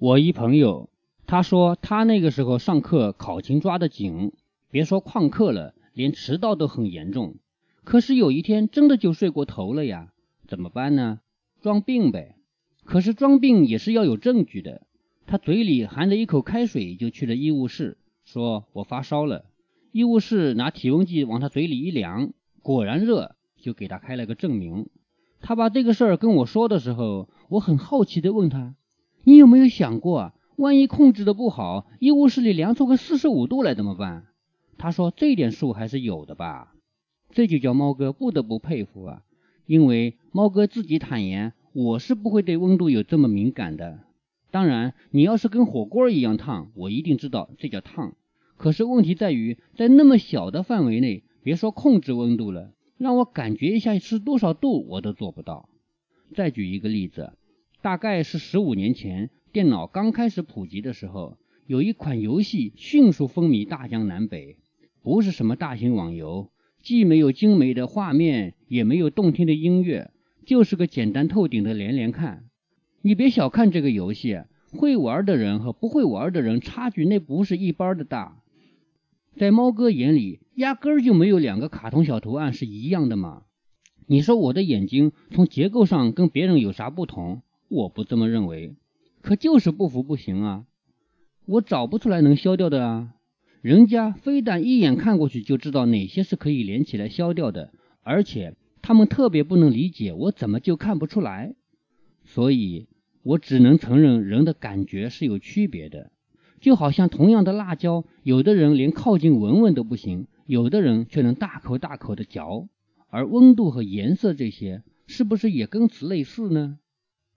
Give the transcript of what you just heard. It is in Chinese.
我一朋友，他说他那个时候上课考勤抓得紧，别说旷课了，连迟到都很严重。可是有一天真的就睡过头了呀，怎么办呢？装病呗。可是装病也是要有证据的。他嘴里含着一口开水就去了医务室，说我发烧了。医务室拿体温计往他嘴里一量，果然热，就给他开了个证明。他把这个事儿跟我说的时候，我很好奇的问他。你有没有想过？万一控制的不好，医务室里量出个四十五度来怎么办？他说这点数还是有的吧。这就叫猫哥不得不佩服啊，因为猫哥自己坦言，我是不会对温度有这么敏感的。当然，你要是跟火锅一样烫，我一定知道这叫烫。可是问题在于，在那么小的范围内，别说控制温度了，让我感觉一下是多少度，我都做不到。再举一个例子。大概是十五年前，电脑刚开始普及的时候，有一款游戏迅速风靡大江南北。不是什么大型网游，既没有精美的画面，也没有动听的音乐，就是个简单透顶的连连看。你别小看这个游戏，会玩的人和不会玩的人差距那不是一般的大。在猫哥眼里，压根儿就没有两个卡通小图案是一样的嘛。你说我的眼睛从结构上跟别人有啥不同？我不这么认为，可就是不服不行啊！我找不出来能消掉的啊！人家非但一眼看过去就知道哪些是可以连起来消掉的，而且他们特别不能理解我怎么就看不出来。所以，我只能承认人的感觉是有区别的。就好像同样的辣椒，有的人连靠近闻闻都不行，有的人却能大口大口的嚼。而温度和颜色这些，是不是也跟此类似呢？